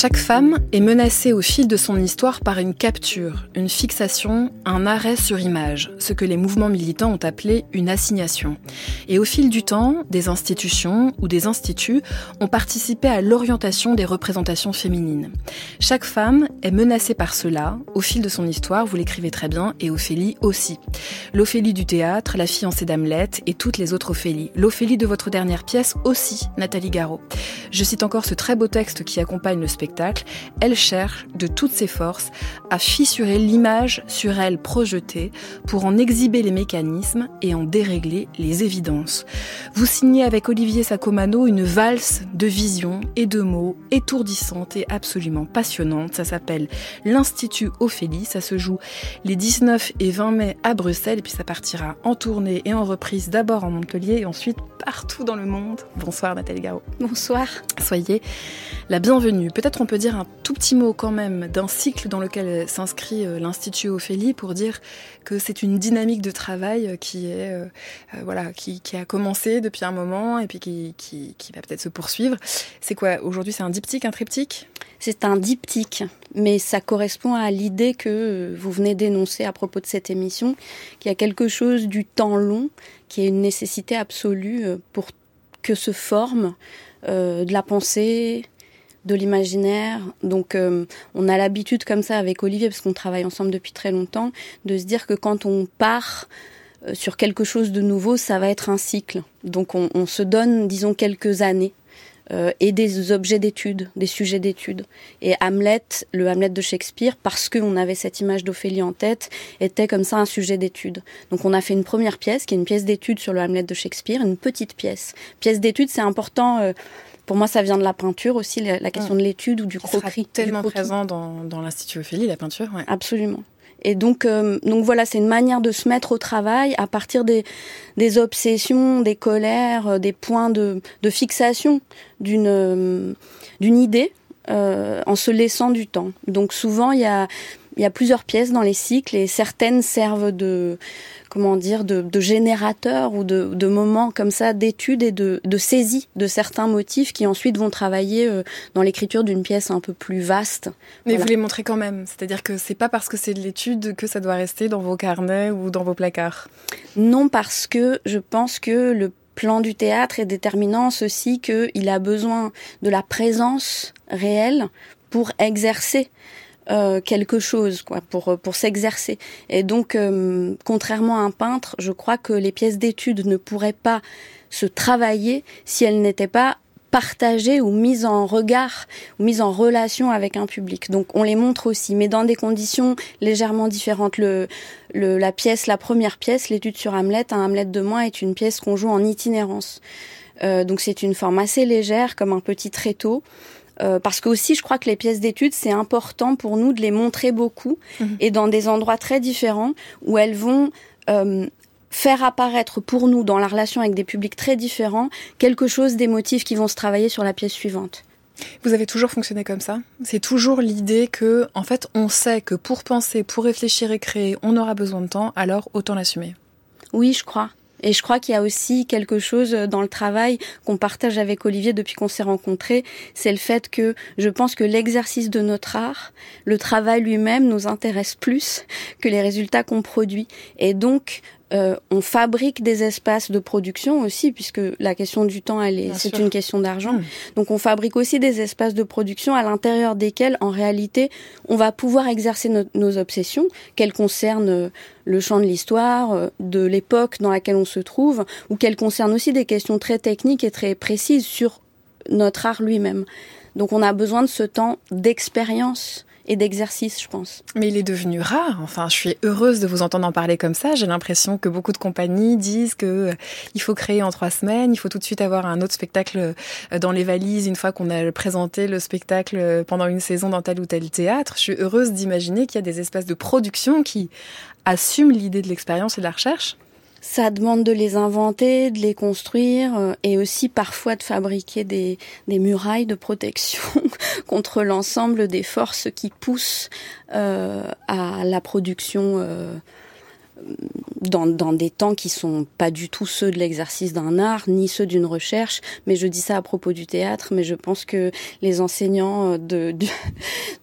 Chaque femme est menacée au fil de son histoire par une capture, une fixation, un arrêt sur image, ce que les mouvements militants ont appelé une assignation. Et au fil du temps, des institutions ou des instituts ont participé à l'orientation des représentations féminines. Chaque femme est menacée par cela au fil de son histoire, vous l'écrivez très bien, et Ophélie aussi. L'Ophélie du théâtre, la fiancée d'Hamlet et toutes les autres Ophélies. L'Ophélie de votre dernière pièce aussi, Nathalie Garot. Je cite encore ce très beau texte qui accompagne le spectacle, elle cherche de toutes ses forces à fissurer l'image sur elle projetée pour en exhiber les mécanismes et en dérégler les évidences. Vous signez avec Olivier Sacomano une valse de visions et de mots étourdissante et absolument passionnante. Ça s'appelle l'Institut Ophélie. Ça se joue les 19 et 20 mai à Bruxelles et puis ça partira en tournée et en reprise d'abord en Montpellier et ensuite partout dans le monde. Bonsoir Nathalie Garot. Bonsoir. Soyez la bienvenue. Peut-être on peut dire un tout petit mot quand même d'un cycle dans lequel s'inscrit euh, l'Institut Ophélie pour dire que c'est une dynamique de travail qui est euh, euh, voilà qui, a commencé depuis un moment et puis qui, qui, qui va peut-être se poursuivre. C'est quoi aujourd'hui C'est un diptyque, un triptyque? C'est un diptyque, mais ça correspond à l'idée que vous venez d'énoncer à propos de cette émission, qu'il y a quelque chose du temps long qui est une nécessité absolue pour que se forme de la pensée, de l'imaginaire. Donc euh, on a l'habitude comme ça avec Olivier, parce qu'on travaille ensemble depuis très longtemps, de se dire que quand on part euh, sur quelque chose de nouveau, ça va être un cycle. Donc on, se donne, disons, quelques années. Euh, et des objets d'étude, des sujets d'étude. Et Hamlet, le Hamlet de Shakespeare, parce qu'on avait cette image d'Ophélie en tête, était comme ça un sujet d'étude. Donc on a fait une première pièce, qui est une pièce d'étude sur le Hamlet de Shakespeare, une petite pièce. Pièce d'étude, c'est important pour moi, ça vient de la peinture aussi, la, question de l'étude ou du croquis. tellement présent dans, dans l'Institut Ophélie, la peinture. Ouais. Absolument. Et donc, euh, donc voilà, c'est une manière de se mettre au travail à partir des, des obsessions, des colères, euh, des points de, de fixation d'une euh, d'une idée en se laissant du temps. Donc souvent, il y a, il y a plusieurs pièces dans les cycles et certaines servent de comment dire, de, de générateurs ou de, de moments comme ça d'études et de, de saisie de certains motifs qui ensuite vont travailler euh, dans l'écriture d'une pièce un peu plus vaste. Mais vous les montrez quand même, c'est-à-dire que c'est pas parce que c'est de l'étude que ça doit rester dans vos carnets ou dans vos placards. Non, parce que je pense que le plan du théâtre est déterminant ceci qu'il a besoin de la présence réelle pour exercer euh, quelque chose quoi pour euh, pour s'exercer. Et donc euh, contrairement à un peintre je crois que les pièces d'études ne pourraient pas se travailler si elles n'étaient pas partagées ou mises en regard ou mises en relation avec un public. Donc on les montre aussi mais dans des conditions légèrement différentes. Le, le la pièce la première pièce l'étude sur Hamlet un Hamlet de moins est une pièce qu'on joue en itinérance. Donc c'est une forme assez légère comme un petit tréteau euh, parce que aussi, je crois que les pièces d'études, c'est important pour nous de les montrer beaucoup mhm. et dans des endroits très différents où elles vont euh, faire apparaître pour nous, dans la relation avec des publics très différents, quelque chose des motifs qui vont se travailler sur la pièce suivante. Vous avez toujours fonctionné comme ça C'est toujours l'idée que, en fait, on sait que pour penser, pour réfléchir et créer, on aura besoin de temps, alors autant l'assumer. Oui, je crois. Et je crois qu'il y a aussi quelque chose dans le travail qu'on partage avec Olivier depuis qu'on s'est rencontrés, c'est le fait que je pense que l'exercice de notre art, le travail lui-même nous intéresse plus que les résultats qu'on produit. Et donc, euh, on fabrique des espaces de production aussi, puisque la question du temps, elle est, c'est une question d'argent. Hmm. Donc, on fabrique aussi des espaces de production à l'intérieur desquels, en réalité, on va pouvoir exercer nos obsessions, qu'elles concernent euh, le champ de l'histoire, euh, de l'époque dans laquelle on se trouve, ou qu'elles concernent aussi des questions très techniques et très précises sur notre art lui-même. Donc, on a besoin de ce temps d'expérience et d'exercice, je pense. Mais il est devenu rare. Enfin, je suis heureuse de vous entendre en parler comme ça. J'ai l'impression que beaucoup de compagnies disent que euh, il faut créer en trois semaines, il faut tout de suite avoir un autre spectacle euh, dans les valises une fois qu'on a présenté le spectacle euh, pendant une saison dans tel ou tel théâtre. Je suis heureuse d'imaginer qu'il y a des espaces de production qui assument l'idée de l'expérience et de la recherche. Ça demande de les inventer, de les construire euh, et aussi parfois de fabriquer des, des murailles de protection contre l'ensemble des forces qui poussent euh, à la production euh, dans, dans des temps qui sont pas du tout ceux de l'exercice d'un art, ni ceux d'une recherche. Mais je dis ça à propos du théâtre, mais je pense que les enseignants de, de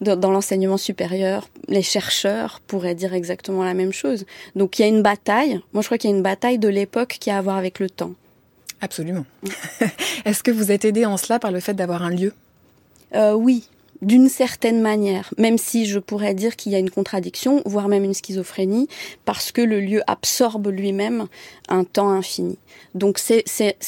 dans l'enseignement supérieur, les chercheurs pourraient dire exactement la même chose. Donc il y a une bataille. Moi, je crois qu'il y a une bataille de l'époque qui a à voir avec le temps. Absolument. Est-ce que vous êtes aidé en cela par le fait d'avoir un lieu? Euh, Oui, d'une certaine manière, même si je pourrais dire qu'il y a une contradiction, voire même une schizophrénie, parce que le lieu absorbe lui-même un temps infini. Donc c'est,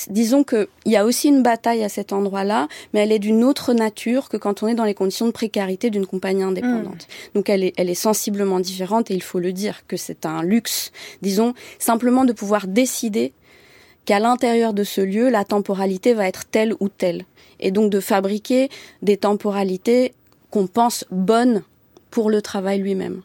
disons que il y a aussi une bataille à cet endroit-là, mais elle est d'une autre nature que quand on est dans les conditions de précarité d'une compagnie indépendante. Hmm. Donc elle est, elle est sensiblement différente et il faut le dire que c'est un luxe, disons simplement de pouvoir décider qu'à l'intérieur de ce lieu, la temporalité va être telle ou telle. Et donc de fabriquer des temporalités qu'on pense bonnes pour le travail lui-même.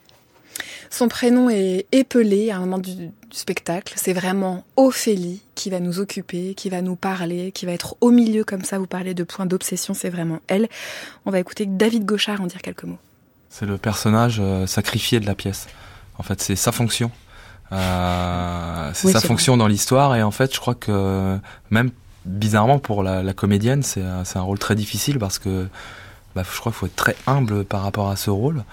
Son prénom est épelé à un moment du, spectacle. C'est vraiment Ophélie qui va nous occuper, qui va nous parler, qui va être au milieu comme ça. Vous parlez de points d'obsession, c'est vraiment elle. On va écouter David Gauchard en dire quelques mots. C'est le personnage euh, sacrifié de la pièce. En fait, c'est sa fonction. Euh, c'est sa fonction dans l'histoire et en fait, je crois que même bizarrement pour la, comédienne, c'est un rôle très difficile parce que bah, je crois qu'il faut être très humble par rapport à ce rôle.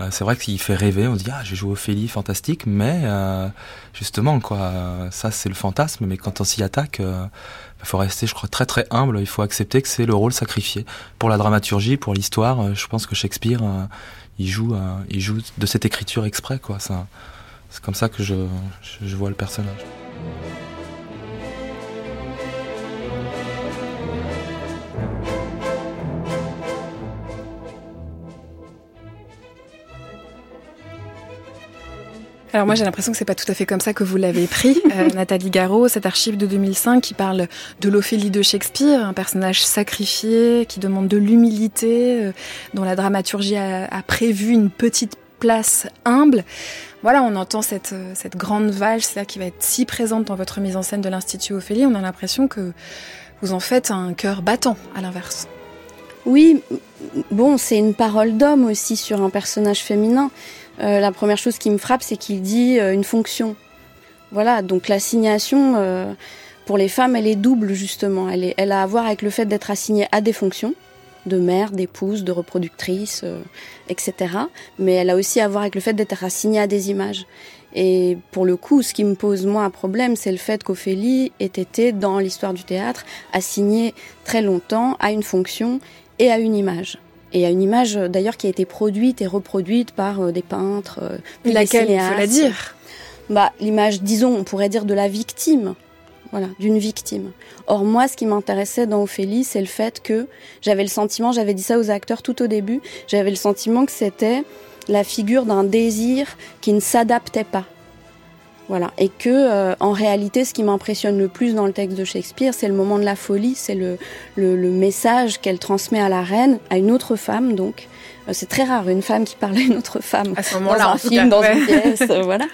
Euh, c'est vrai qu'il fait rêver, on se dit ah j'ai joué Ophélie, fantastique, mais euh, justement quoi, ça c'est le fantasme, mais quand on s'y attaque, il faut rester, je crois, très très humble. Il faut accepter que c'est le rôle sacrifié pour la dramaturgie, pour l'histoire. Je pense que Shakespeare, il joue, il joue de cette écriture exprès quoi. Ça, c'est comme ça que je, je, vois le personnage. Alors moi j'ai l'impression que c'est pas tout à fait comme ça que vous l'avez pris, euh, Nathalie Garot, cette archive de 2005 qui parle de l'Ophélie de Shakespeare, un personnage sacrifié qui demande de l'humilité, euh, dont la dramaturgie a, a, prévu une petite place humble voilà, on entend cette, euh, cette grande vache, c'est qui va être si présente dans votre mise en scène de l'Institut Ophélie. On a l'impression que vous en faites un cœur battant, à l'inverse. Oui, bon, c'est une parole d'homme aussi sur un personnage féminin. Euh, la première chose qui me frappe, c'est qu'il dit euh, une fonction. Voilà, donc l'assignation pour les femmes, elle est double justement. Elle, est, elle a à voir avec le fait d'être assignée à des fonctions, de mère, d'épouse, de reproductrice, euh, etc. Mais elle a aussi à voir avec le fait d'être assignée à des images. Et pour le coup, ce qui me pose moi un problème, c'est le fait qu'Ophélie ait été, dans l'histoire du théâtre, assignée très longtemps à une fonction et à une image. Et à une image d'ailleurs qui a été produite et reproduite par euh, des peintres. Euh, Laquelle il faut la dire? Bah l'image, disons, on pourrait dire de la victime voilà, d'une victime. Or moi, ce qui m'intéressait dans Ophélie, c'est le fait que j'avais le sentiment, j'avais dit ça aux acteurs tout au début, j'avais le sentiment que c'était la figure d'un désir qui ne s'adaptait pas. Voilà, et que euh, en réalité, ce qui m'impressionne le plus dans le texte de Shakespeare, c'est le moment de la folie, c'est le, le, message qu'elle transmet à la reine, à une autre femme donc, euh, c'est très rare une femme qui parle à une autre femme à ce moment-là, dans un film, dans une pièce, euh, voilà.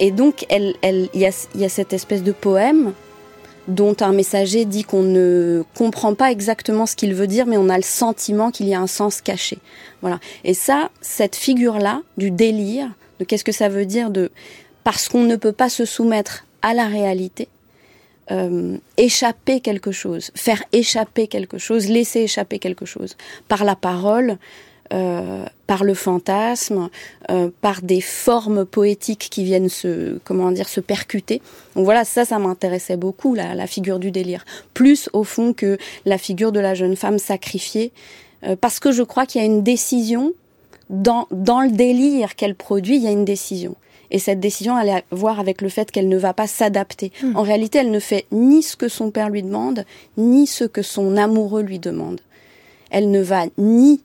et donc, elle, elle, il y a, y a cette espèce de poème dont un messager dit qu'on ne comprend pas exactement ce qu'il veut dire, mais on a le sentiment qu'il y a un sens caché. Voilà. Et ça, cette figure-là du délire, de qu'est-ce que ça veut dire de parce qu'on ne peut pas se soumettre à la réalité, euh, échapper quelque chose, faire échapper quelque chose, laisser échapper quelque chose par la parole, euh, par le fantasme, euh, par des formes poétiques qui viennent se, comment dire, se percuter. Donc voilà, ça, ça m'intéressait beaucoup, la, la, figure du délire. Plus au fond que la figure de la jeune femme sacrifiée, euh, parce que je crois qu'il y a une décision dans, dans le délire qu'elle produit, il y a une décision. Et cette décision, elle a à voir avec le fait qu'elle ne va pas s'adapter. Hmm. En réalité, elle ne fait ni ce que son père lui demande, ni ce que son amoureux lui demande. Elle ne va ni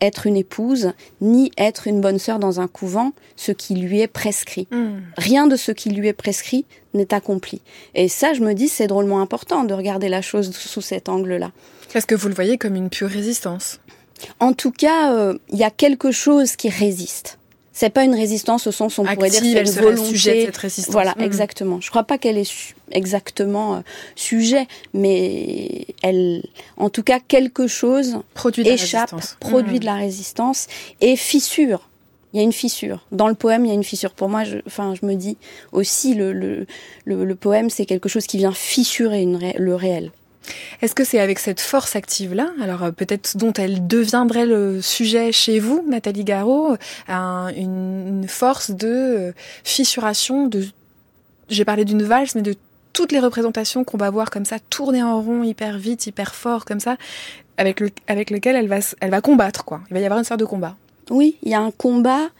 être une épouse, ni être une bonne sœur dans un couvent, ce qui lui est prescrit. Hmm. Rien de ce qui lui est prescrit n'est accompli. Et ça, je me dis, c'est drôlement important de regarder la chose sous cet angle-là. Est-ce que vous le voyez comme une pure résistance En tout cas, euh, il y a quelque chose qui résiste c'est pas une résistance au sens où on pourrait dire c'est une volonté. Sujet de cette résistance. Voilà, mhm. exactement. Je crois pas qu'elle est exactement euh, sujet, mais elle, en tout cas, quelque chose produit échappe, produit mhm. de la résistance et fissure. il y a une fissure. Dans le poème, il y a une fissure. Pour moi, je, enfin, je me dis aussi, le, le, le, poème, c'est quelque chose qui vient fissurer une le réel. Est-ce que c'est avec cette force active-là, alors euh, peut-être dont elle deviendrait le sujet chez vous, Nathalie Garot, une, force de euh, fissuration, de, j'ai parlé d'une valse, mais de toutes les représentations qu'on va voir comme ça, tourner en rond hyper vite, hyper fort, comme ça, avec, le, avec lequel elle va, elle va combattre, quoi. Il va y avoir une sorte de combat. Oui, il y a un combat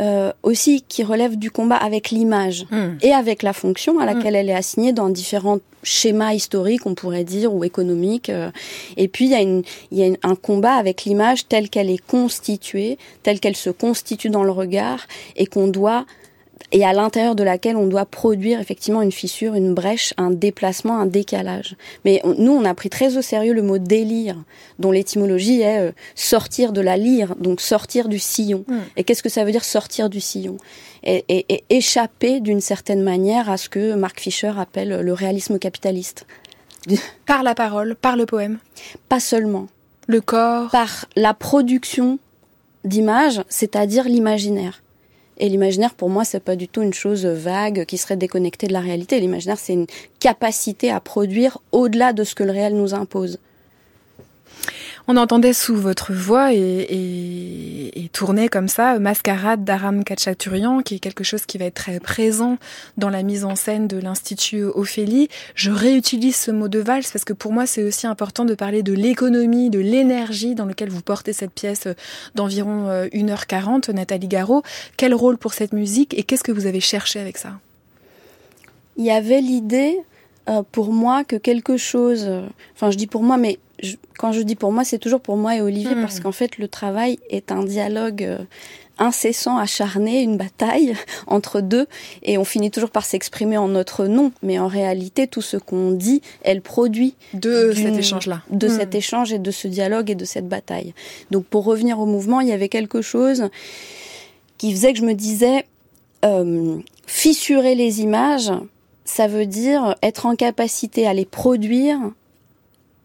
euh, aussi qui relève du combat avec l'image hmm. et avec la fonction à laquelle hmm. elle est assignée dans différents schémas historiques, on pourrait dire, ou économiques. Euh. Et puis il y a, une, il y a un combat avec l'image telle qu'elle est constituée, telle qu'elle se constitue dans le regard, et qu'on doit et à l'intérieur de laquelle on doit produire effectivement une fissure, une brèche, un déplacement, un décalage. Mais nous, on a pris très au sérieux le mot délire, dont l'étymologie est euh, sortir de la lyre, donc sortir du sillon. Hmm. Et qu'est-ce que ça veut dire sortir du sillon? Et, et, échapper d'une certaine manière à ce que Mark Fisher appelle le réalisme capitaliste. Par la parole, par le poème Pas seulement. Le corps Par la production d'images, c'est-à-dire l'imaginaire. Et l'imaginaire, pour moi, c'est pas du tout une chose vague qui serait déconnectée de la réalité. L'imaginaire, c'est une capacité à produire au-delà de ce que le réel nous impose. On entendait sous votre voix et, et, comme ça Mascarade d'Aram Kachaturian, qui est quelque chose qui va être très présent dans la mise en scène de l'Institut Ophélie. Je réutilise ce mot de valse parce que pour moi c'est aussi important de parler de l'économie, de l'énergie dans lequel vous portez cette pièce d'environ 1h40, Nathalie Garot. Quel rôle pour cette musique et qu'est-ce que vous avez cherché avec ça? Il y avait l'idée euh, pour moi que quelque chose, euh, enfin je dis pour moi, mais quand je dis pour moi, c'est toujours pour moi et Olivier, hmm. parce qu'en fait, le travail est un dialogue euh, incessant, acharné, une bataille entre deux, et on finit toujours par s'exprimer en notre nom. Mais en réalité, tout ce qu'on dit, elle produit de cet échange-là, de hmm. cet échange et de ce dialogue et de cette bataille. Donc, pour revenir au mouvement, il y avait quelque chose qui faisait que je me disais euh, fissurer les images. Ça veut dire être en capacité à les produire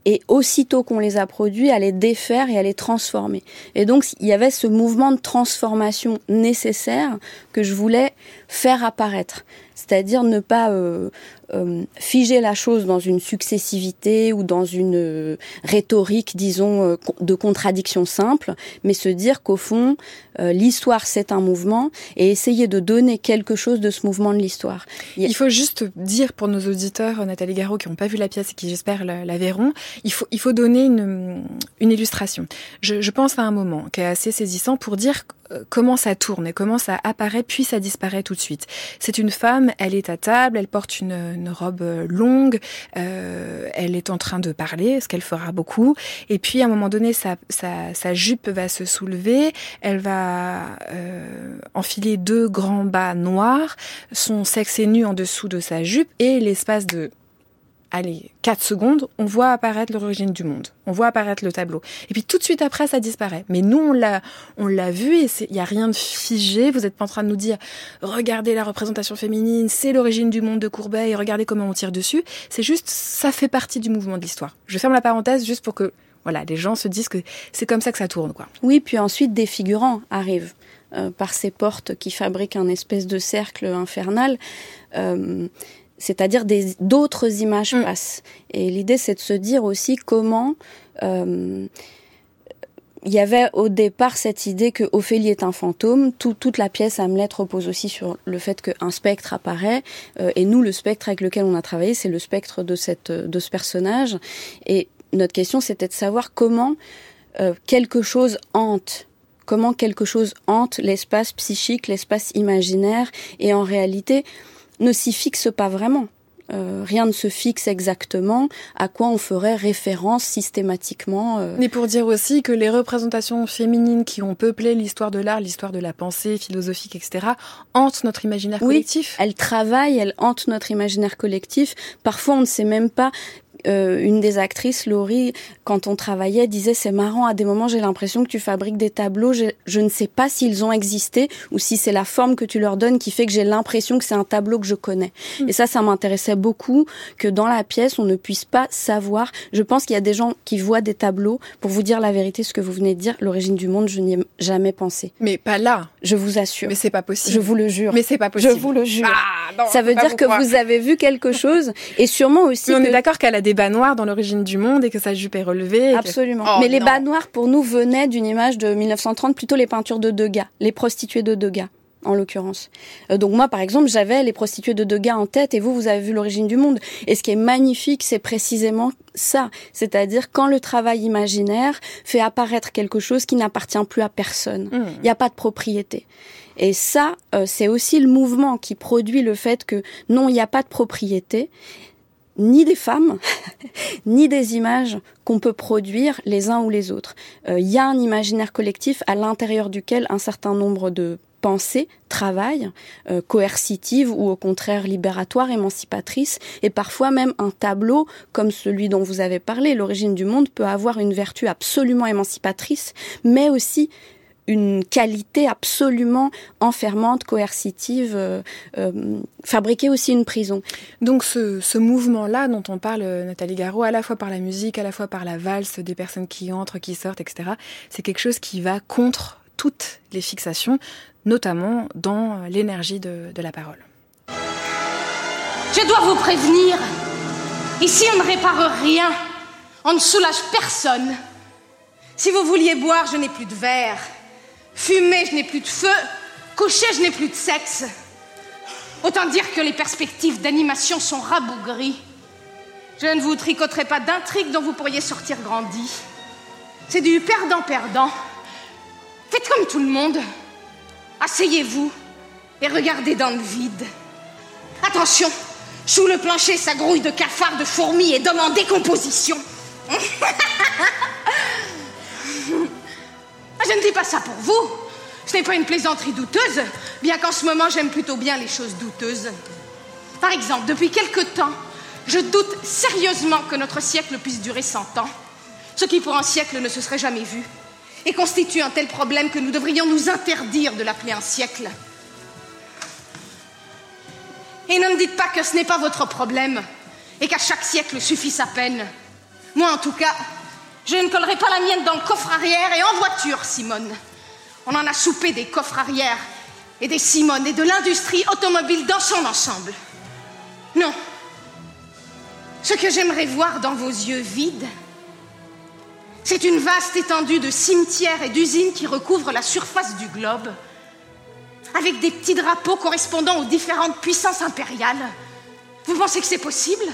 et aussitôt qu'on les a produits, à les défaire et à les transformer. Et donc, il y avait ce mouvement de transformation nécessaire que je voulais faire apparaître. C'est-à-dire ne pas euh, figer la chose dans une successivité ou dans une euh, rhétorique, disons, euh, de contradiction simple, mais se dire qu'au fond, l'histoire c'est un mouvement et essayer de donner quelque chose de ce mouvement de l'histoire. Il faut juste dire pour nos auditeurs, Nathalie Garot, qui n'ont pas vu la pièce et qui j'espère la, verront, il faut, il faut donner une, une illustration. Je, je pense à un moment qui est assez saisissant pour dire comment ça tourne et comment ça apparaît puis ça disparaît tout de suite. C'est une femme, elle est à table, elle porte une, une robe euh, longue, euh, elle est en train de parler, ce qu'elle fera beaucoup, et puis à un moment donné, sa, sa, sa jupe va se soulever, elle va euh, enfiler deux grands bas noirs, son sexe est nu en dessous de sa jupe, et l'espace de allez, 4 secondes, on voit apparaître l'origine du monde. On voit apparaître le tableau. Et puis tout de suite après, ça disparaît. Mais nous, on l'a, on l'a vu et il n'y a rien de figé. Vous n'êtes pas en train de nous dire, regardez la représentation féminine, c'est l'origine du monde de Courbet regardez comment on tire dessus. C'est juste, ça fait partie du mouvement de l'histoire. Je ferme la parenthèse juste pour que, voilà, les gens se disent que c'est comme ça que ça tourne, quoi. Oui, puis ensuite, des figurants arrivent. Euh, par ces portes qui fabriquent un espèce de cercle infernal. Euh, c'est-à-dire d'autres images mm. passent. Et l'idée, c'est de se dire aussi comment euh, il y avait au départ cette idée que Ophélie est un fantôme. toute la pièce Hamlet repose aussi sur le fait qu'un spectre apparaît. Euh, et nous, le spectre avec lequel on a travaillé, c'est le spectre de, cette, de ce personnage. Et notre question, c'était de savoir comment euh, quelque chose hante comment quelque chose hante l'espace psychique, l'espace imaginaire, et en réalité, ne s'y fixe pas vraiment. Euh, rien ne se fixe exactement à quoi on ferait référence systématiquement. Euh. Mais pour dire aussi que les représentations féminines qui ont peuplé l'histoire de l'art, l'histoire de la pensée philosophique, etc., hantent notre imaginaire oui, collectif. Elles travaillent, elles hantent notre imaginaire collectif. Parfois, on ne sait même pas euh, une des actrices, Laurie, quand on travaillait, disait c'est marrant, à des moments j'ai l'impression que tu fabriques des tableaux, je, je ne sais pas s'ils ont existé ou si c'est la forme que tu leur donnes qui fait que j'ai l'impression que c'est un tableau que je connais. Mm. Et ça, ça m'intéressait beaucoup que dans la pièce, on ne puisse pas savoir. Je pense qu'il y a des gens qui voient des tableaux. Pour vous dire la vérité, ce que vous venez de dire, l'origine du monde, je n'y ai jamais pensé. Mais pas là. Je vous assure. Mais c'est pas possible. Je vous le jure. Mais c'est pas possible. Je vous le jure. Ah, ça veut dire que vous avez vu quelque chose et sûrement aussi. Mais on est d'accord qu'elle a des bas noirs dans l'origine du monde et que sa jupe est relevée. Absolument. Oh, Mais les bas noirs pour nous venaient d'une image de 1930, plutôt les peintures de Degas, les prostituées de Degas en l'occurrence. Euh, donc moi, par exemple, j'avais les prostituées de Degas en tête, et vous, vous avez vu l'origine du monde. Et ce qui est magnifique, c'est précisément ça, c'est-à-dire quand le travail imaginaire fait apparaître quelque chose qui n'appartient plus à personne. Mmh. Il n'y a pas de propriété. Et ça, euh, c'est aussi le mouvement qui produit le fait que non, il n'y a pas de propriété ni des femmes, ni des images qu'on peut produire les uns ou les autres. Euh, il y a un imaginaire collectif à l'intérieur duquel un certain nombre de pensées travaillent, euh, coercitives ou au contraire libératoires, émancipatrices, et parfois même un tableau comme celui dont vous avez parlé, l'origine du monde, peut avoir une vertu absolument émancipatrice, mais aussi une qualité absolument enfermante, coercitive, euh, euh, fabriquer aussi une prison. Donc ce, ce mouvement-là dont on parle, euh, Nathalie Garot, à la fois par la musique, à la fois par la valse des personnes qui entrent, qui sortent, etc., c'est quelque chose qui va contre toutes les fixations, notamment dans l'énergie de, de la parole. Je dois vous prévenir, ici on ne répare rien, on ne soulage personne. Si vous vouliez boire, je n'ai plus de verre. Fumer, je n'ai plus de feu. Coucher, je n'ai plus de sexe. Autant dire que les perspectives d'animation sont rabougries. Je ne vous tricoterai pas d'intrigues dont vous pourriez sortir grandi. C'est du perdant-perdant. Faites comme tout le monde. Asseyez-vous et regardez dans le vide. Attention, sous le plancher, ça grouille de cafards, de fourmis et d'hommes en décomposition. Je ne dis pas ça pour vous. Ce n'est pas une plaisanterie douteuse, bien qu'en ce moment j'aime plutôt bien les choses douteuses. Par exemple, depuis quelque temps, je doute sérieusement que notre siècle puisse durer 100 ans, ce qui pour un siècle ne se serait jamais vu, et constitue un tel problème que nous devrions nous interdire de l'appeler un siècle. Et ne me dites pas que ce n'est pas votre problème, et qu'à chaque siècle suffit sa peine. Moi, en tout cas, je ne collerai pas la mienne dans le coffre arrière et en voiture, Simone. On en a soupé des coffres arrière et des Simone et de l'industrie automobile dans son ensemble. Non. Ce que j'aimerais voir dans vos yeux vides, c'est une vaste étendue de cimetières et d'usines qui recouvrent la surface du globe, avec des petits drapeaux correspondant aux différentes puissances impériales. Vous pensez que c'est possible?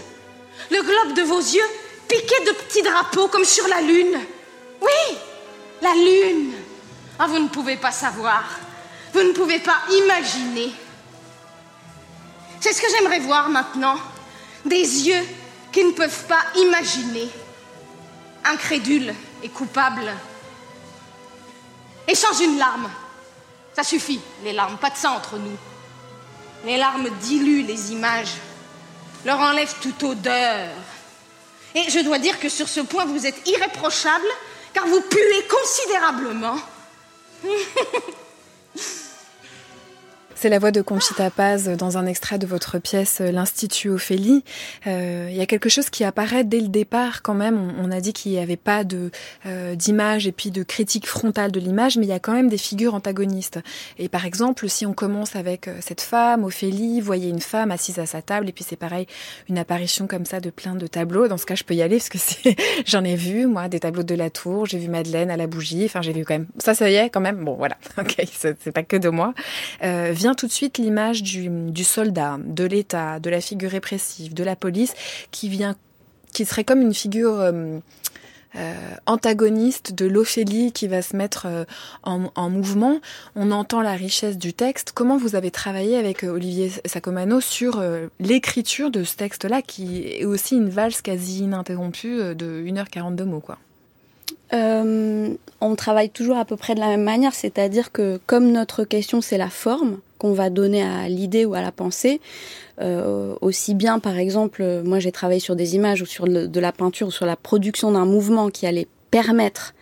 Le globe de vos yeux piqué de petits drapeaux comme sur la Lune. Oui, la Lune. Ah, vous ne pouvez pas savoir. Vous ne pouvez pas imaginer. C'est ce que j'aimerais voir maintenant. Des yeux qui ne peuvent pas imaginer. Incrédules et coupables. Et sans une larme. Ça suffit, les larmes, pas de ça entre nous. Les larmes diluent les images, leur enlèvent toute odeur, et je dois dire que sur ce point, vous êtes irréprochable, car vous puez considérablement. C'est la voix de Conchita Paz dans un extrait de votre pièce L'Institut Ophélie. Euh, il y a quelque chose qui apparaît dès le départ quand même. On, a dit qu'il n'y avait pas de euh, d'image et puis de critique frontale de l'image, mais il y a quand même des figures antagonistes. Et par exemple, si on commence avec euh, cette femme, Ophélie, voyez une femme assise à sa table, et puis c'est pareil, une apparition comme ça de plein de tableaux. Dans ce cas, je peux y aller parce que j'en ai vu moi des tableaux de la Tour, j'ai vu Madeleine à la bougie. Enfin, j'ai vu quand même. Ça, ça y est quand même. Bon, voilà. Ok, c'est pas que de moi. Euh, tout de suite l'image du, soldat, de l'État, de la figure répressive, de la police, qui vient, qui serait comme une figure euh, euh, antagoniste de l'Ophélie qui va se mettre euh, en, mouvement. On entend la richesse du texte. Comment vous avez travaillé avec Olivier Sacomano sur l'écriture de ce texte-là, qui est aussi une valse quasi ininterrompue de 1h42 mots, quoi? On travaille toujours à peu près de la même manière, c'est-à-dire que comme notre question c'est la forme qu'on va donner à l'idée ou à la pensée, euh, aussi bien par exemple, moi j'ai travaillé sur des images ou sur de la peinture ou sur la production d'un mouvement qui allait permettre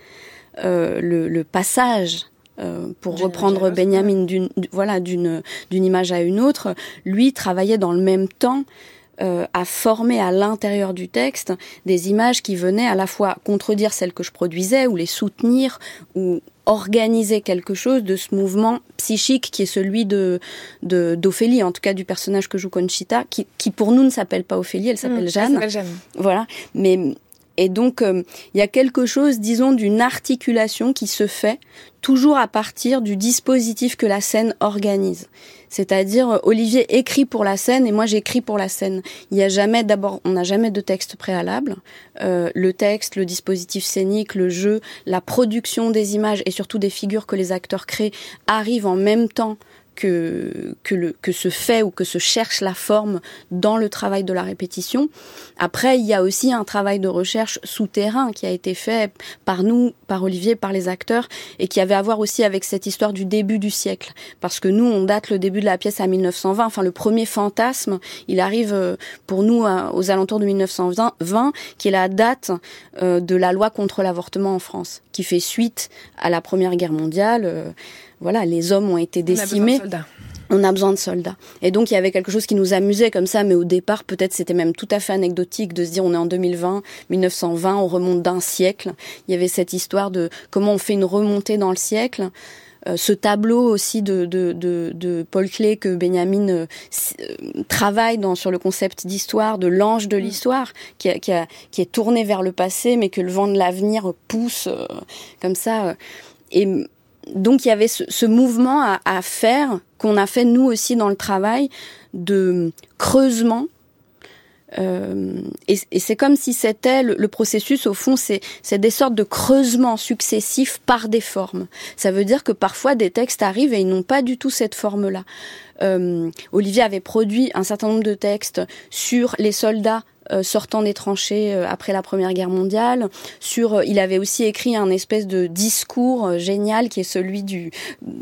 euh, le, le, passage euh, pour reprendre Benjamin d'une voilà d'une d'une image à une autre, lui travaillait dans le même temps euh, à former à l'intérieur du texte des images qui venaient à la fois contredire celles que je produisais ou les soutenir ou organiser quelque chose de ce mouvement psychique qui est celui de d'Ophélie, en tout cas du personnage que joue Conchita, qui, qui pour nous ne s'appelle pas Ophélie, elle s'appelle mmh, Jeanne. Jeanne. Voilà, mais et donc, euh, il y a quelque chose, disons, d'une articulation qui se fait toujours à partir du dispositif que la scène organise. C'est-à-dire, euh, Olivier écrit pour la scène et moi j'écris pour la scène. Il n'y a jamais, d'abord, on n'a jamais de texte préalable. Euh, le texte, le dispositif scénique, le jeu, la production des images et surtout des figures que les acteurs créent arrivent en même temps que, que, le, que se fait ou que se cherche la forme dans le travail de la répétition. Après, il y a aussi un travail de recherche souterrain qui a été fait par nous, par Olivier, par les acteurs, et qui avait à voir aussi avec cette histoire du début du siècle. Parce que nous, on date le début de la pièce à 1920. Enfin, le premier fantasme, il arrive euh, pour nous aux alentours de 1920, qui est la date euh, de la loi contre l'avortement en France, qui fait suite à la Première Guerre mondiale. Euh, voilà, les hommes ont été décimés. On a besoin de soldats. Et donc il y avait quelque chose qui nous amusait comme ça, mais au départ peut-être c'était même tout à fait anecdotique de se dire on est en 2020, 1920, on remonte d'un siècle. Il y avait cette histoire de comment on fait une remontée dans le siècle. Euh, ce tableau aussi de, de, de, Paul Klee que Benjamin euh, euh, travaille dans, sur le concept d'histoire, de l'ange de mm. l'histoire, qui, qui, qui, est tourné vers le passé, mais que le vent de l'avenir pousse comme ça. Et donc il y avait ce, mouvement à, faire qu'on a fait nous aussi dans le travail de creusement. Euh, et, c'est comme si c'était le, processus, au fond, c'est des sortes de creusements successifs par des formes. Ça veut dire que parfois des textes arrivent et ils n'ont pas du tout cette forme-là. Euh, Olivier avait produit un certain nombre de textes sur les soldats sortant des tranchées euh, après la Première Guerre mondiale. Sur, euh, il avait aussi écrit un espèce de discours génial qui est celui du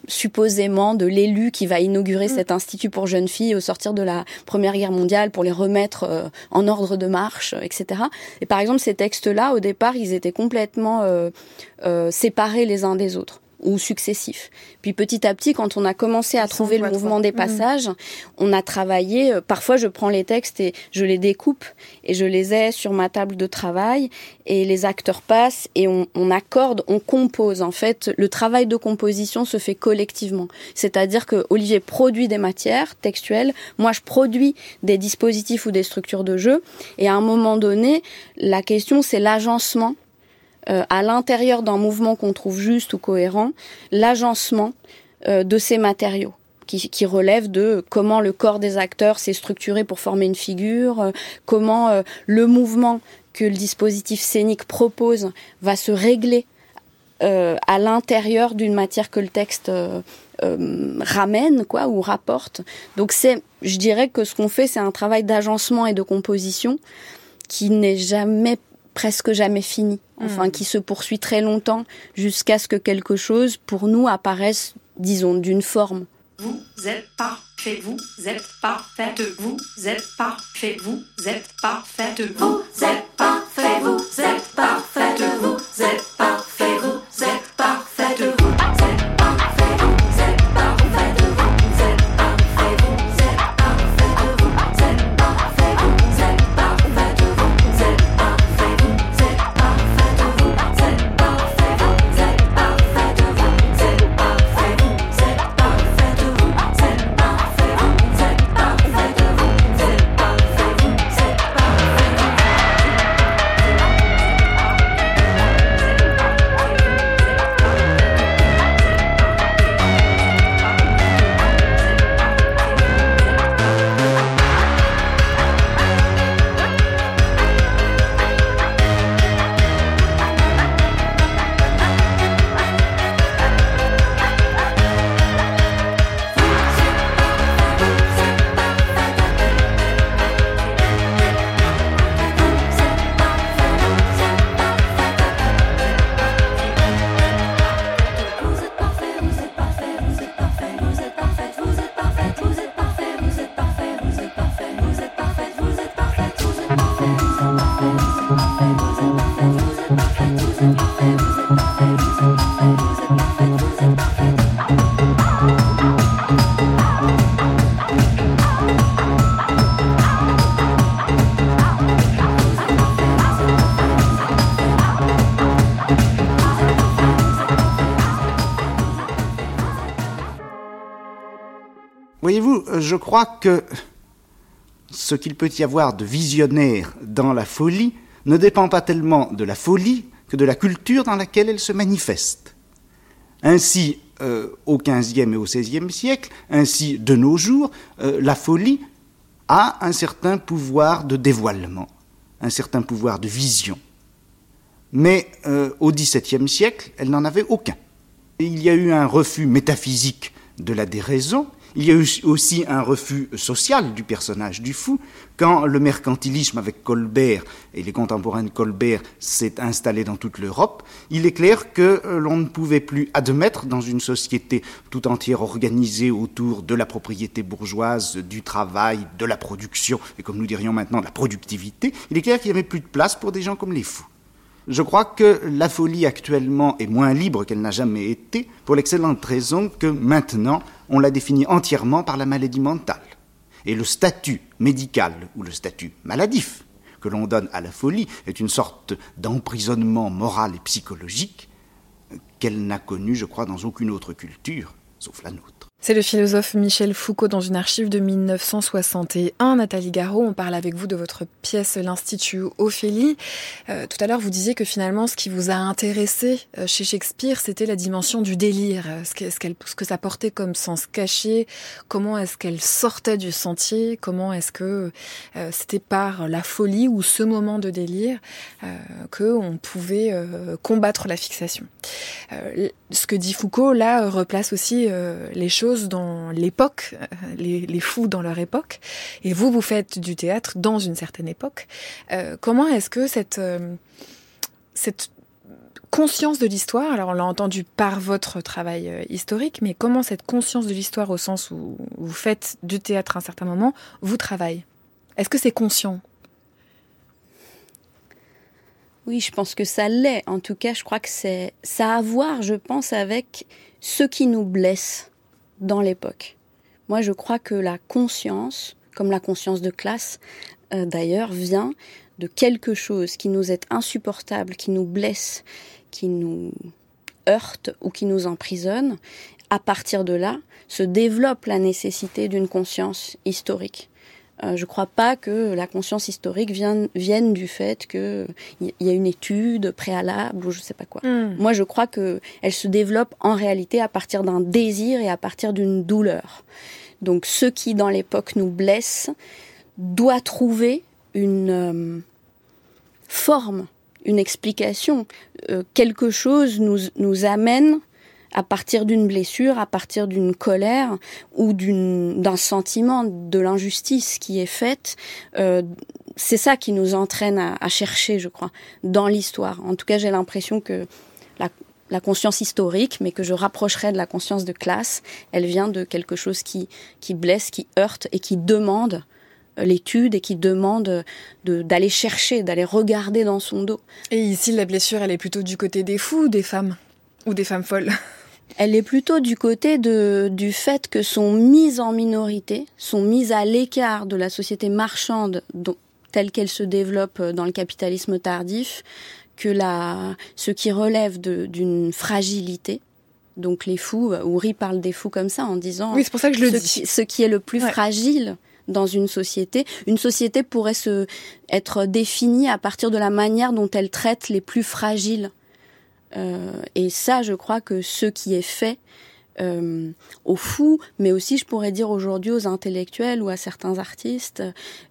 supposément de l'élu qui va inaugurer mm. cet institut pour jeunes filles au sortir de la Première Guerre mondiale pour les remettre en ordre de marche, etc. Et par exemple, ces textes-là, au départ, ils étaient complètement séparés les uns des autres ou successifs. Puis petit à petit, quand on a commencé à trouver le mouvement des mhm. passages, on a travaillé. Euh, parfois, je prends les textes et je les découpe et je les ai sur ma table de travail et les acteurs passent et on, on accorde, on compose. En fait, le travail de composition se fait collectivement. C'est-à-dire que Olivier produit des matières textuelles, moi je produis des dispositifs ou des structures de jeu et à un moment donné, la question c'est l'agencement euh, à l'intérieur d'un mouvement qu'on trouve juste ou cohérent, l'agencement euh, de ces matériaux. Qui, relève de comment le corps des acteurs s'est structuré pour former une figure, euh, comment le mouvement que le dispositif scénique propose va se régler à l'intérieur d'une matière que le texte ramène quoi ou rapporte. Donc c'est, je dirais que ce qu'on fait, c'est un travail d'agencement et de composition qui n'est jamais presque jamais fini, enfin hmm. qui se poursuit très longtemps jusqu'à ce que quelque chose pour nous apparaisse, disons, d'une forme. Vous êtes parfait, vous êtes parfaite, vous êtes parfait, vous êtes parfaite, vous êtes parfait, vous êtes parfaite, vous êtes parfait, vous Voyez-vous, je crois que ce qu'il peut y avoir de visionnaire dans la folie ne dépend pas tellement de la folie que de la culture dans laquelle elle se manifeste. Ainsi, euh, au XVe et au XVIe siècle, ainsi de nos jours, euh, la folie a un certain pouvoir de dévoilement, un certain pouvoir de vision. Mais euh, au XVIIe siècle, elle n'en avait aucun. il y a eu un refus métaphysique de la déraison, il y a eu aussi un refus social du personnage du fou. Quand le mercantilisme avec Colbert et les contemporains de Colbert s'est installé dans toute l'Europe, il est clair que euh, l'on ne pouvait plus admettre dans une société tout entière organisée autour de la propriété bourgeoise, du travail, de la production, et comme nous dirions maintenant, de la productivité, il est clair qu'il n'y avait plus de place pour des gens comme les fous. Je crois que la folie actuellement est moins libre qu'elle n'a jamais été, pour l'excellente raison que maintenant, on la définit entièrement par la maladie mentale. Et le statut médical ou le statut maladif que l'on donne à la folie est une sorte d'emprisonnement moral et psychologique qu'elle n'a connu, je crois, dans aucune autre culture, sauf la nôtre. C'est le philosophe Michel Foucault dans une archive de 1961. Nathalie Garot, on parle avec vous de votre pièce L'Institut Ophélie. Euh, tout à l'heure, vous disiez que finalement, ce qui vous a intéressé euh, chez Shakespeare, c'était la dimension du délire, euh, ce que, ce, que ça portait comme sens caché, comment est-ce qu'elle sortait du sentier, comment est-ce que c'était par la folie ou ce moment de délire que on pouvait combattre la fixation. Ce que dit Foucault, là, replace aussi les choses dans l'époque, euh, les, fous dans leur époque, et vous, vous faites du théâtre dans une certaine époque. Euh, comment est-ce que cette, euh, cette conscience de l'histoire, alors on l'a entendu par votre travail historique, mais comment cette conscience de l'histoire au sens où vous faites du théâtre à un certain moment, vous travaille? Est-ce que c'est conscient? Oui, je pense que ça l'est. En tout cas, je crois que c'est ça a à voir, je pense, avec ce qui nous blesse dans l'époque. Moi, je crois que la conscience, comme la conscience de classe euh, d'ailleurs, vient de quelque chose qui nous est insupportable, qui nous blesse, qui nous heurte ou qui nous emprisonne. À partir de là, se développe la nécessité d'une conscience historique. Euh, je ne crois pas que la conscience historique vienne, vienne du fait qu'il y a une étude préalable ou je ne sais pas quoi. Hmm. Moi, je crois qu'elle se développe en réalité à partir d'un désir et à partir d'une douleur. Donc, ce qui, dans l'époque, nous blesse, doit trouver une euh, forme, une explication. Euh, quelque chose nous, nous amène à partir d'une blessure, à partir d'une colère ou d'un sentiment de l'injustice qui est faite. Euh, c'est ça qui nous entraîne à, chercher, je crois, dans l'histoire. En tout cas, j'ai l'impression que la, conscience historique, mais que je rapprocherais de la conscience de classe, elle vient de quelque chose qui, qui blesse, qui heurte et qui demande euh, l'étude et qui demande d'aller chercher, d'aller regarder dans son dos. Et ici, la blessure, elle est plutôt du côté des fous ou des femmes? Ou des femmes folles? Elle est plutôt du côté de, du fait que sont mises en minorité, sont mises à l'écart de la société marchande telle qu'elle se développe dans le capitalisme tardif, que la, ce qui relève d'une fragilité. Donc les fous, Ouri parle des fous comme ça en disant. Oui, c'est pour ça que je le ce dis. Qui, ce qui est le plus fragile dans une société. Une société pourrait se être définie à partir de la manière dont elle traite les plus fragiles euh, et ça, je crois que ce qui est fait euh, aux fous, mais aussi, je pourrais dire aujourd'hui aux intellectuels ou à certains artistes,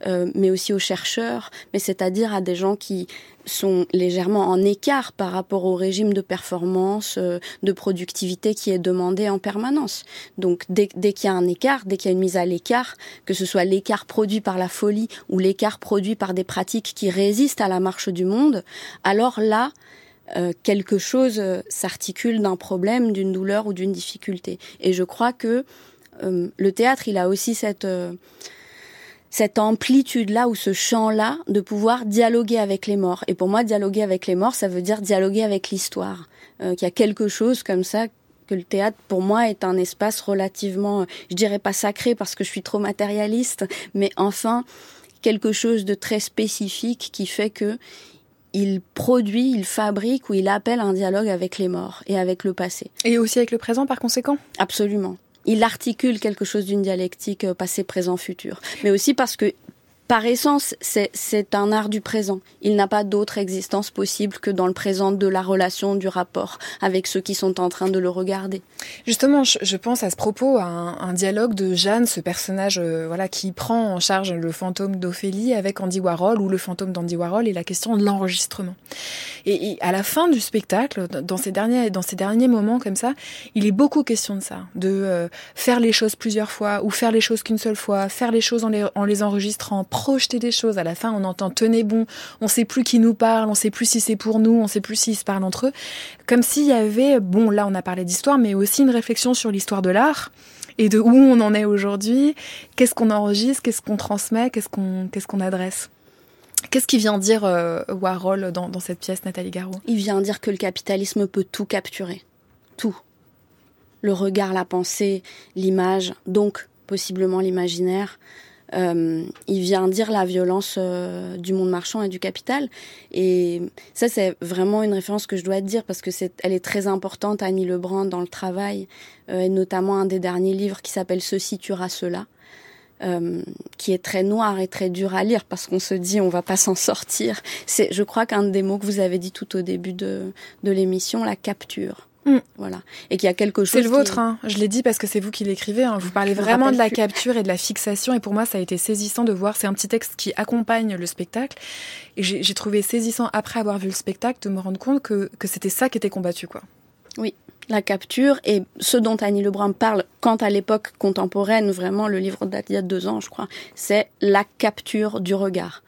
euh, mais aussi aux chercheurs, mais c'est-à-dire à des gens qui sont légèrement en écart par rapport au régime de performance, euh, de productivité qui est demandé en permanence. Donc dès, dès qu'il y a un écart, dès qu'il y a une mise à l'écart, que ce soit l'écart produit par la folie ou l'écart produit par des pratiques qui résistent à la marche du monde, alors là, euh, quelque chose euh, s'articule d'un problème, d'une douleur ou d'une difficulté. Et je crois que euh, le théâtre, il a aussi cette cette amplitude-là ou ce champ-là de pouvoir dialoguer avec les morts. Et pour moi, dialoguer avec les morts, ça veut dire dialoguer avec l'histoire. Qu'il y a quelque chose comme ça que le théâtre, pour moi, est un espace relativement, je dirais pas sacré parce que je suis trop matérialiste, mais enfin quelque chose de très spécifique qui fait que il produit, il fabrique ou il appelle un dialogue avec les morts et avec le passé. Et aussi avec le présent par conséquent? Absolument. il articule quelque chose d'une dialectique euh, passé, présent, futur. Mais aussi parce que par essence, c'est un art du présent. Il n'a pas d'autre existence possible que dans le présent de la relation, du rapport avec ceux qui sont en train de le regarder. Justement, je, pense à ce propos à un, dialogue de Jeanne, ce personnage euh, voilà qui prend en charge le fantôme d'Ophélie avec Andy Warhol ou le fantôme d'Andy Warhol et la question de l'enregistrement. Et, à la fin du spectacle, dans ces derniers dans ces derniers moments comme ça, il est beaucoup question de ça, de euh, faire les choses plusieurs fois ou faire les choses qu'une seule fois, faire les choses en les, en les enregistrant projeter des choses. À la fin, on entend tenez bon, on sait plus qui nous parle, on sait plus si c'est pour nous, on sait plus s'ils se parlent entre eux. Comme s'il y avait, bon, là on a parlé d'histoire, mais aussi une réflexion sur l'histoire de l'art et de où on en est aujourd'hui, qu'est-ce qu'on enregistre, qu'est-ce qu'on transmet, qu'est-ce qu'on adresse? Qu'est-ce qu'il vient dire euh, Warhol dans, dans cette pièce, Nathalie Garot Il vient dire que le capitalisme peut tout capturer. Tout. Le regard, la pensée, l'image, donc possiblement l'imaginaire, euh, il vient dire la violence euh, du monde marchand et du capital. Et ça, c'est vraiment une référence que je dois te dire parce que c'est, elle est très importante, Annie Lebrun, dans le travail, euh, et notamment un des derniers livres qui s'appelle Ceci tuera cela. qui est très noir et très dur à lire parce qu'on se dit on va pas s'en sortir. C'est, je crois qu'un des mots que vous avez dit tout au début de, de l'émission, la capture. Mm. Voilà. Et qu'il y a quelque chose. C'est le vôtre, hein. je l'ai dit parce que c'est vous qui l'écrivez. Hein. Vous parlez vraiment de la capture et de la fixation. Et pour moi, ça a été saisissant de voir. C'est un petit texte qui accompagne le spectacle. Et j'ai trouvé saisissant, après avoir vu le spectacle, de me rendre compte que, que c'était ça qui était combattu. quoi. Oui, la capture et ce dont Annie Lebrun parle quant à l'époque contemporaine, vraiment le livre date il y a deux ans, je crois, c'est la capture du regard.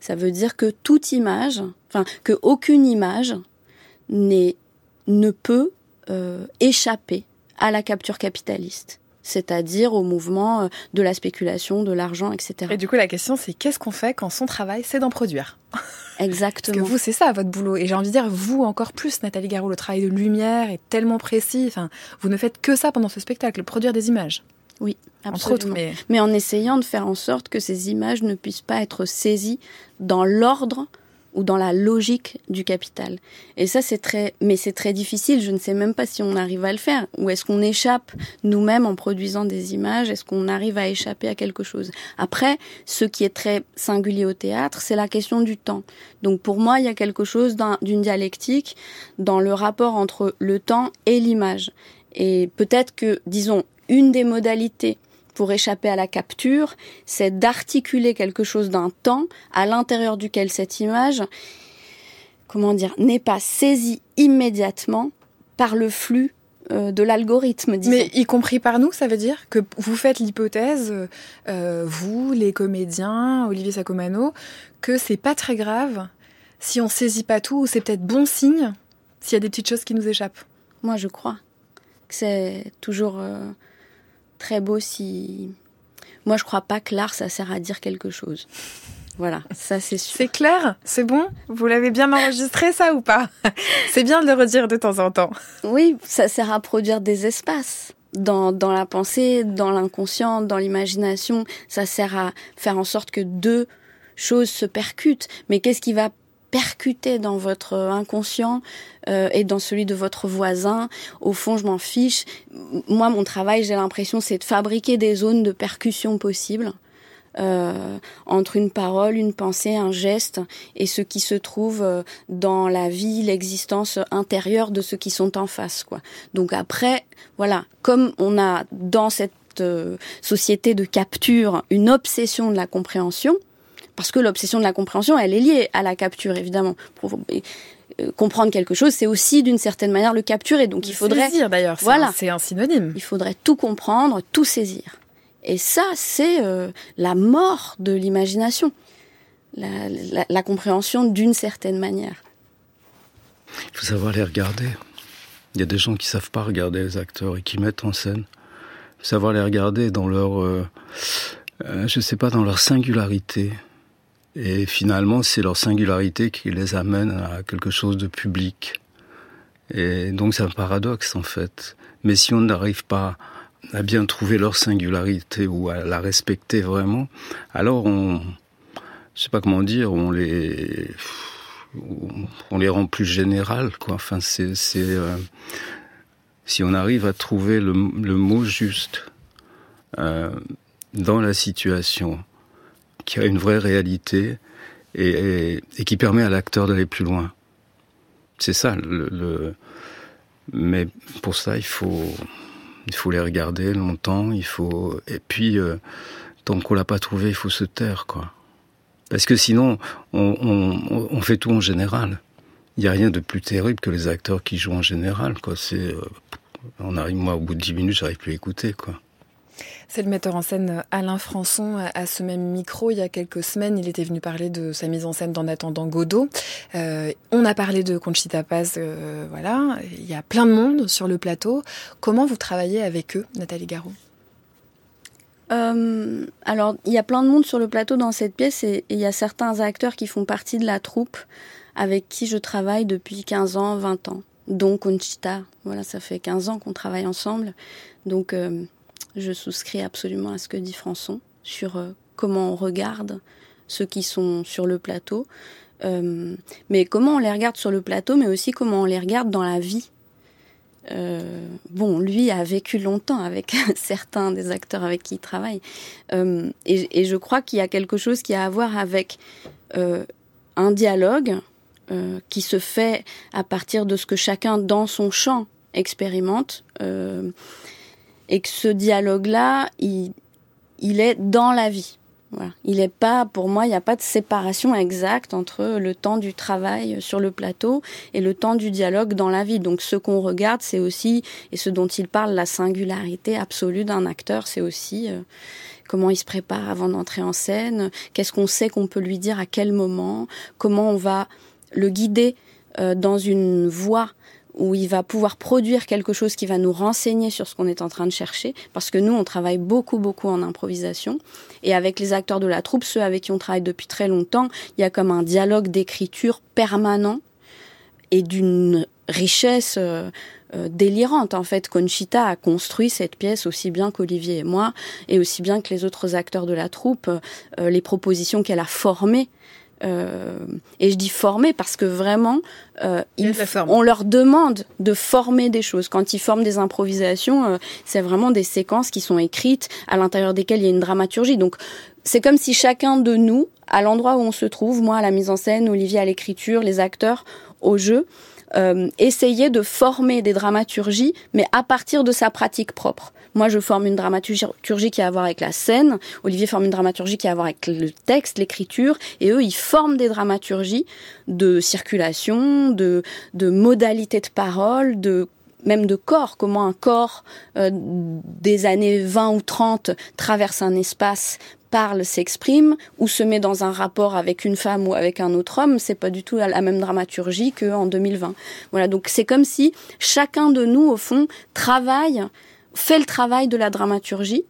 Ça veut dire que toute image, enfin que aucune image n'est ne peut euh, échapper à la capture capitaliste c'est-à-dire au mouvement euh, de la spéculation, de l'argent, etc. Et du coup, la question, c'est qu'est-ce qu'on fait quand son travail, c'est d'en produire? Exactement. Parce que vous, c'est ça, votre boulot. Et j'ai envie de dire, vous encore plus, Nathalie Garou, le travail de lumière est tellement précis. Enfin, vous ne faites que ça pendant ce spectacle, produire des images. Oui, absolument. mais en essayant de faire en sorte que ces images ne puissent pas être saisies dans l'ordre ou dans la logique du capital. Et ça, c'est très, mais c'est très difficile. Je ne sais même pas si on arrive à le faire. Ou est-ce qu'on échappe nous-mêmes en produisant des images? Est-ce qu'on arrive à échapper à quelque chose? Après, ce qui est très singulier au théâtre, c'est la question du temps. Donc pour moi, il y a quelque chose d'une dialectique dans le rapport entre le temps et l'image. Et peut-être que, disons, une des modalités pour échapper à la capture, c'est d'articuler quelque chose d'un temps à l'intérieur duquel cette image, comment dire, n'est pas saisie immédiatement par le flux euh, de l'algorithme. Mais y compris par nous, ça veut dire que vous faites l'hypothèse, euh, vous, les comédiens, Olivier Sacomano, que c'est pas très grave si on saisit pas tout, ou c'est peut-être bon signe s'il y a des petites choses qui nous échappent. Moi, je crois que c'est toujours euh, très beau si. Moi, je crois pas que l'art, ça sert à dire quelque chose. Voilà, ça c'est sûr. C'est clair? C'est bon? Vous l'avez bien enregistré ça ou pas? C'est bien de le redire de temps en temps. Oui, ça sert à produire des espaces. Dans, dans la pensée, dans l'inconscient, dans l'imagination, ça sert à faire en sorte que deux choses se percutent. Mais qu'est-ce qui va percuter dans votre inconscient euh, et dans celui de votre voisin. Au fond, je m'en fiche. Moi, mon travail, j'ai l'impression, c'est de fabriquer des zones de percussion possibles. Euh, entre une parole, une pensée, un geste et ce qui se trouve euh, dans la vie, l'existence intérieure de ceux qui sont en face. Quoi. Donc après, voilà, comme on a dans cette société de capture une obsession de la compréhension, parce que l'obsession de la compréhension, elle est liée à la capture, évidemment. Pour, euh, comprendre quelque chose, c'est aussi d'une certaine manière le capturer. Donc il faudrait saisir d'ailleurs. Voilà, c'est un synonyme. Il faudrait tout comprendre, tout saisir. Et ça, c'est euh, la mort de l'imagination, la, compréhension d'une certaine manière. Il faut savoir les regarder. Il y a des gens qui savent pas regarder les acteurs et qui mettent en scène. Il faut savoir les regarder dans leur, euh, je sais pas, dans leur singularité. Et finalement, c'est leur singularité qui les amène à quelque chose de public. Et donc c'est un paradoxe en fait. Mais si on n'arrive pas à bien trouver leur singularité ou à la respecter vraiment, alors on, je sais pas comment dire, on les, on les rend plus générales quoi. Enfin c'est euh, si on arrive à trouver le, mot juste euh, dans la situation, qui a une vraie réalité et, qui permet à l'acteur d'aller plus loin. C'est ça. Le, Mais pour ça, il faut, il faut les regarder longtemps. Il faut et puis euh, tant qu'on l'a pas trouvé, il faut se taire, quoi. Parce que sinon, on, fait tout en général. Il n'y a rien de plus terrible que les acteurs qui jouent en général, quoi. C'est, euh, on arrive, moi, au bout de dix minutes, j'arrive plus à écouter, quoi. C'est le metteur en scène Alain Françon à ce même micro. Il y a quelques semaines, il était venu parler de sa mise en scène d'En attendant Godot. Euh, on a parlé de Conchita Paz, euh, voilà. Il y a plein de monde sur le plateau. Comment vous travaillez avec eux, Nathalie Garou euh, alors, il y a plein de monde sur le plateau dans cette pièce et il y a certains acteurs qui font partie de la troupe avec qui je travaille depuis 15 ans, 20 ans. Donc Conchita, voilà, ça fait 15 ans qu'on travaille ensemble. Donc, je souscris absolument à ce que dit Françon sur euh, comment on regarde ceux qui sont sur le plateau, euh, mais comment on les regarde sur le plateau, mais aussi comment on les regarde dans la vie. Euh, bon, lui a vécu longtemps avec certains des acteurs avec qui il travaille, et, je crois qu'il y a quelque chose qui a à voir avec un dialogue qui se fait à partir de ce que chacun dans son champ expérimente et que ce dialogue-là, il, il est dans la vie. Voilà. Il est pas, pour moi, il n'y a pas de séparation exacte entre le temps du travail sur le plateau et le temps du dialogue dans la vie. Donc, ce qu'on regarde, c'est aussi, et ce dont il parle, la singularité absolue d'un acteur, c'est aussi euh, comment il se prépare avant d'entrer en scène, qu'est-ce qu'on sait qu'on peut lui dire à quel moment, comment on va le guider euh, dans une voie où il va pouvoir produire quelque chose qui va nous renseigner sur ce qu'on est en train de chercher, parce que nous, on travaille beaucoup, beaucoup en improvisation. Et avec les acteurs de la troupe, ceux avec qui on travaille depuis très longtemps, il y a comme un dialogue d'écriture permanent et d'une richesse euh, euh, délirante. En fait, Conchita a construit cette pièce aussi bien qu'Olivier et moi, et aussi bien que les autres acteurs de la troupe. Euh, les propositions qu'elle a formées euh, et je dis former parce que vraiment, euh, on leur demande de former des choses. Quand ils forment des improvisations, euh, c'est vraiment des séquences qui sont écrites à l'intérieur desquelles il y a une dramaturgie. Donc c'est comme si chacun de nous, à l'endroit où on se trouve, moi à la mise en scène, Olivier à l'écriture, les acteurs au jeu, euh, essayer de former des dramaturgies, mais à partir de sa pratique propre. Moi, je forme une dramaturgie qui a à voir avec la scène. Olivier forme une dramaturgie qui a à voir avec le texte, l'écriture. Et eux, ils forment des dramaturgies de circulation, de, de modalités de parole, de même de corps, comment un corps euh, des années 20 ou 30 traverse un espace parle, s'exprime ou se met dans un rapport avec une femme ou avec un autre homme, c'est pas du tout la même dramaturgie qu'en 2020. Voilà, donc c'est comme si chacun de nous, au fond, travaille, fait le travail de la dramaturgie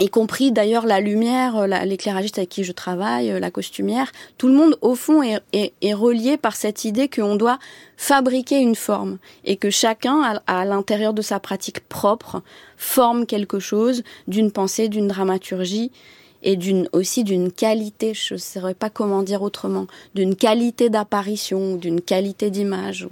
y compris d'ailleurs la lumière, l'éclairagiste avec qui je travaille, la costumière, tout le monde au fond est, est, relié par cette idée qu'on doit fabriquer une forme et que chacun, à, l'intérieur de sa pratique propre, forme quelque chose d'une pensée, d'une dramaturgie et d'une aussi d'une qualité, je ne saurais pas comment dire autrement, d'une qualité d'apparition, d'une qualité d'image.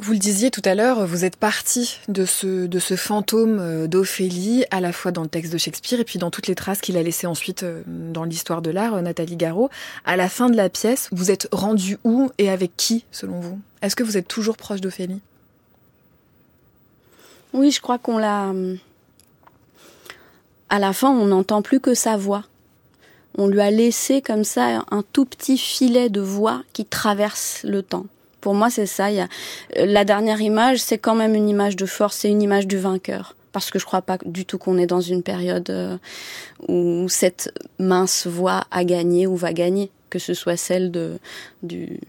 Vous le disiez tout à l'heure, vous êtes parti de ce, de ce fantôme euh, d'Ophélie, à la fois dans le texte de Shakespeare et puis dans toutes les traces qu'il a laissées ensuite euh, dans l'histoire de l'art, euh, Nathalie Garot. À la fin de la pièce, vous êtes rendu où et avec qui, selon vous? Est-ce que vous êtes toujours proche d'Ophélie? Oui, je crois qu'on l'a. À la fin, on n'entend plus que sa voix. On lui a laissé comme ça un tout petit filet de voix qui traverse le temps. Pour moi, c'est ça. Euh, La dernière image, c'est quand même une image de force, c'est une image du vainqueur. Parce que je crois pas du tout qu'on est dans une période euh, où cette mince voix a gagné ou va gagner, que ce soit celle de, du,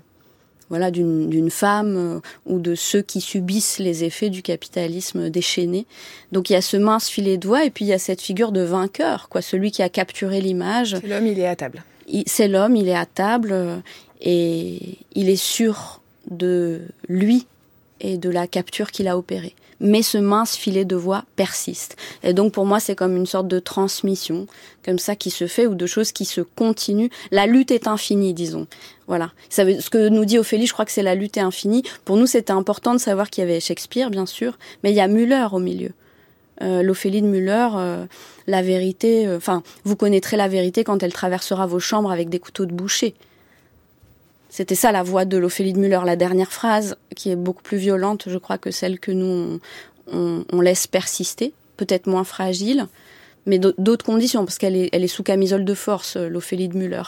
voilà, d'une femme euh, ou de ceux qui subissent les effets du capitalisme déchaîné. Donc il y a ce mince filet de voix et puis il y a cette figure de vainqueur, quoi, celui qui a capturé l'image. L'homme, il est à table. C'est l'homme, il est à table et il est sûr de lui et de la capture qu'il a opérée. Mais ce mince filet de voix persiste. Et donc pour moi, c'est comme une sorte de transmission, comme ça qui se fait, ou de choses qui se continuent. La lutte est infinie, disons. Voilà. Ça ce que nous dit Ophélie, je crois que c'est la lutte est infinie. Pour nous, c'était important de savoir qu'il y avait Shakespeare, bien sûr, mais il y a Müller au milieu. Euh, L'Ophélie de Müller, euh, la vérité, euh, enfin, vous connaîtrez la vérité quand elle traversera vos chambres avec des couteaux de boucher. C'était ça la voix de l'Ophélie de Müller, la dernière phrase, qui est beaucoup plus violente, je crois, que celle que nous, on, laisse persister, peut-être moins fragile, mais d'autres conditions, parce qu'elle est, elle est sous camisole de force, l'Ophélie de Müller.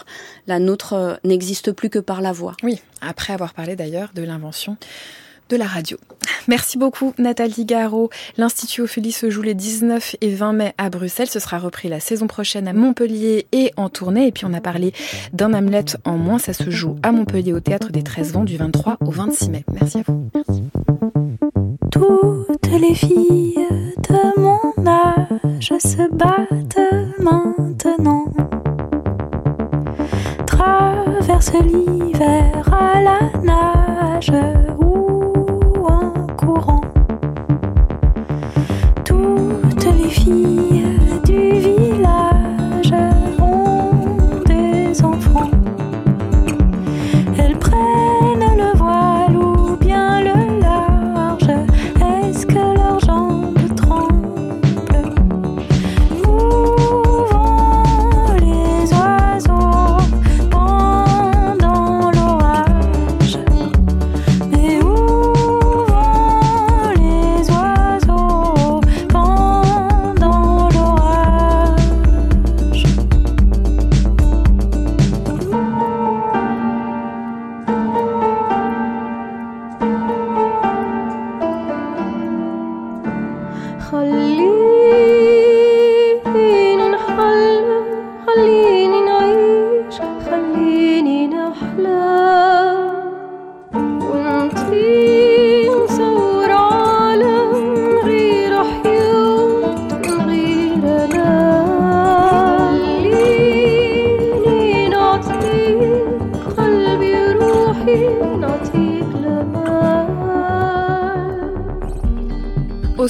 La nôtre euh, n'existe plus que par la voix. Oui, après avoir parlé d'ailleurs de l'invention la radio. Merci beaucoup Nathalie Garot. L'Institut Ophélie se joue les 19 et 20 mai à Bruxelles. Ce sera repris la saison prochaine à Montpellier et en tournée. Et puis on a parlé d'un Hamlet en moins. Ça se joue à Montpellier au Théâtre des 13 vents du 23 au 26 mai. Merci à vous. Toutes les filles de mon âge se battent maintenant. Traverse l'hiver à la nage see.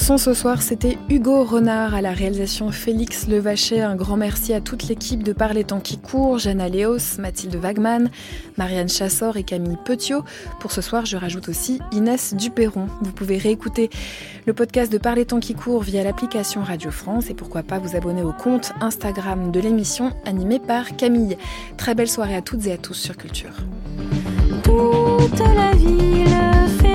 Ce soir, c'était Hugo Renard à la réalisation Félix Levachet. Un grand merci à toute l'équipe de Parler Temps qui court, Jana Léos, Mathilde Wagman, Marianne Chassor et Camille Petiot. Pour ce soir, je rajoute aussi Inès Duperron. Vous pouvez réécouter le podcast de Parler Temps qui court via l'application Radio France et pourquoi pas vous abonner au compte Instagram de l'émission animée par Camille. Très belle soirée à toutes et à tous sur Culture. Toute la ville